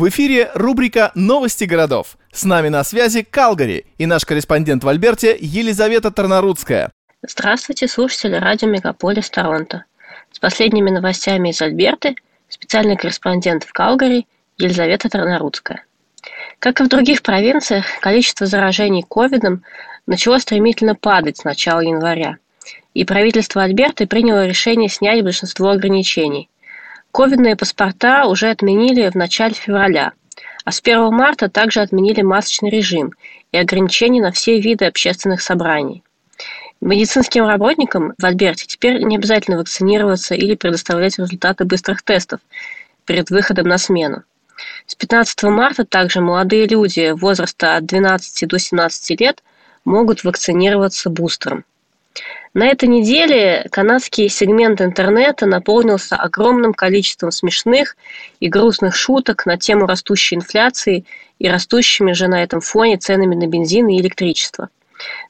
В эфире рубрика «Новости городов». С нами на связи Калгари и наш корреспондент в Альберте Елизавета Тарнарудская. Здравствуйте, слушатели радио Мегаполис Торонто. С последними новостями из Альберты специальный корреспондент в Калгари Елизавета Тарнарудская. Как и в других провинциях, количество заражений ковидом начало стремительно падать с начала января. И правительство Альберты приняло решение снять большинство ограничений – Ковидные паспорта уже отменили в начале февраля, а с 1 марта также отменили масочный режим и ограничения на все виды общественных собраний. Медицинским работникам в Альберте теперь не обязательно вакцинироваться или предоставлять результаты быстрых тестов перед выходом на смену. С 15 марта также молодые люди возраста от 12 до 17 лет могут вакцинироваться бустером. На этой неделе канадский сегмент интернета наполнился огромным количеством смешных и грустных шуток на тему растущей инфляции и растущими же на этом фоне ценами на бензин и электричество.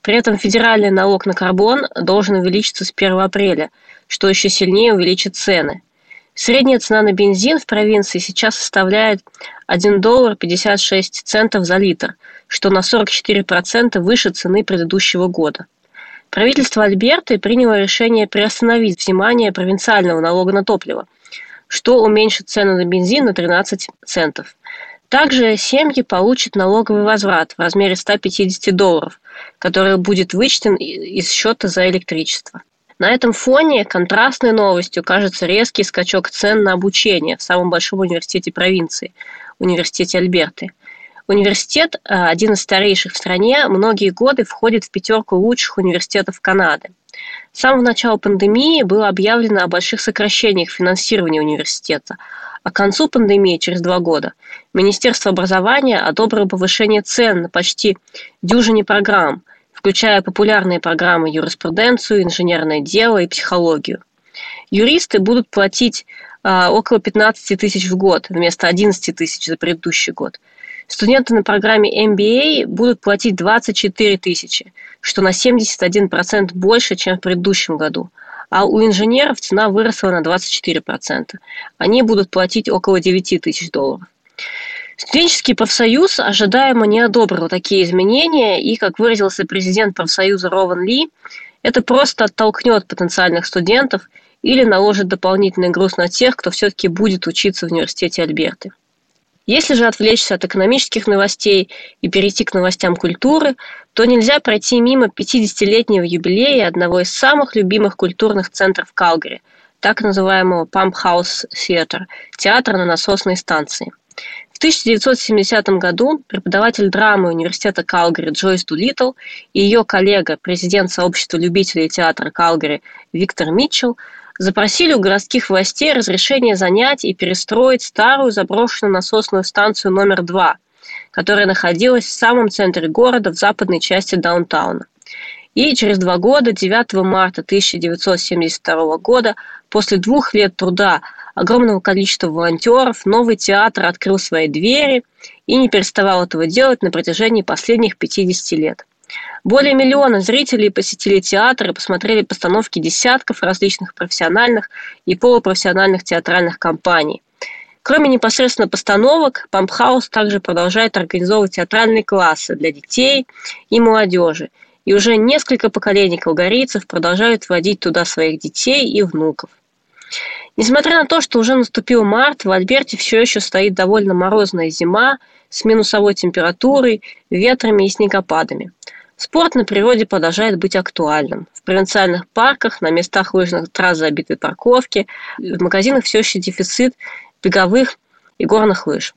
При этом федеральный налог на карбон должен увеличиться с 1 апреля, что еще сильнее увеличит цены. Средняя цена на бензин в провинции сейчас составляет 1 доллар 56 центов за литр, что на 44% выше цены предыдущего года. Правительство Альберты приняло решение приостановить взимание провинциального налога на топливо, что уменьшит цену на бензин на 13 центов. Также семьи получат налоговый возврат в размере 150 долларов, который будет вычтен из счета за электричество. На этом фоне контрастной новостью кажется резкий скачок цен на обучение в самом большом университете провинции – университете Альберты – Университет, э, один из старейших в стране, многие годы входит в пятерку лучших университетов Канады. С самого начала пандемии было объявлено о больших сокращениях финансирования университета, а к концу пандемии, через два года, Министерство образования одобрило повышение цен на почти дюжине программ, включая популярные программы юриспруденцию, инженерное дело и психологию. Юристы будут платить э, около 15 тысяч в год вместо 11 тысяч за предыдущий год – Студенты на программе MBA будут платить 24 тысячи, что на 71% больше, чем в предыдущем году. А у инженеров цена выросла на 24%. Они будут платить около 9 тысяч долларов. Студенческий профсоюз ожидаемо не одобрил такие изменения, и, как выразился президент профсоюза Рован Ли, это просто оттолкнет потенциальных студентов или наложит дополнительный груз на тех, кто все-таки будет учиться в университете Альберты. Если же отвлечься от экономических новостей и перейти к новостям культуры, то нельзя пройти мимо 50-летнего юбилея одного из самых любимых культурных центров Калгари, так называемого Pump House Theatre, театра на насосной станции. В 1970 году преподаватель драмы университета Калгари Джойс Дулитл и ее коллега, президент сообщества любителей театра Калгари Виктор Митчелл, запросили у городских властей разрешение занять и перестроить старую заброшенную насосную станцию номер два, которая находилась в самом центре города в западной части даунтауна. И через два года, 9 марта 1972 года, после двух лет труда огромного количества волонтеров, новый театр открыл свои двери и не переставал этого делать на протяжении последних 50 лет. Более миллиона зрителей посетили театр и посмотрели постановки десятков различных профессиональных и полупрофессиональных театральных компаний. Кроме непосредственно постановок, Пампхаус также продолжает организовывать театральные классы для детей и молодежи. И уже несколько поколений калгарийцев продолжают водить туда своих детей и внуков. Несмотря на то, что уже наступил март, в Альберте все еще стоит довольно морозная зима с минусовой температурой, ветрами и снегопадами. Спорт на природе продолжает быть актуальным. В провинциальных парках, на местах лыжных трасс забиты парковки, в магазинах все еще дефицит беговых и горных лыж.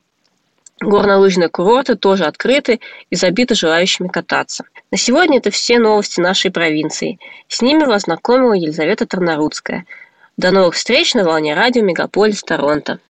Горнолыжные курорты тоже открыты и забиты желающими кататься. На сегодня это все новости нашей провинции. С ними вас знакомила Елизавета Тарнарудская. До новых встреч на волне радио Мегаполис Торонто.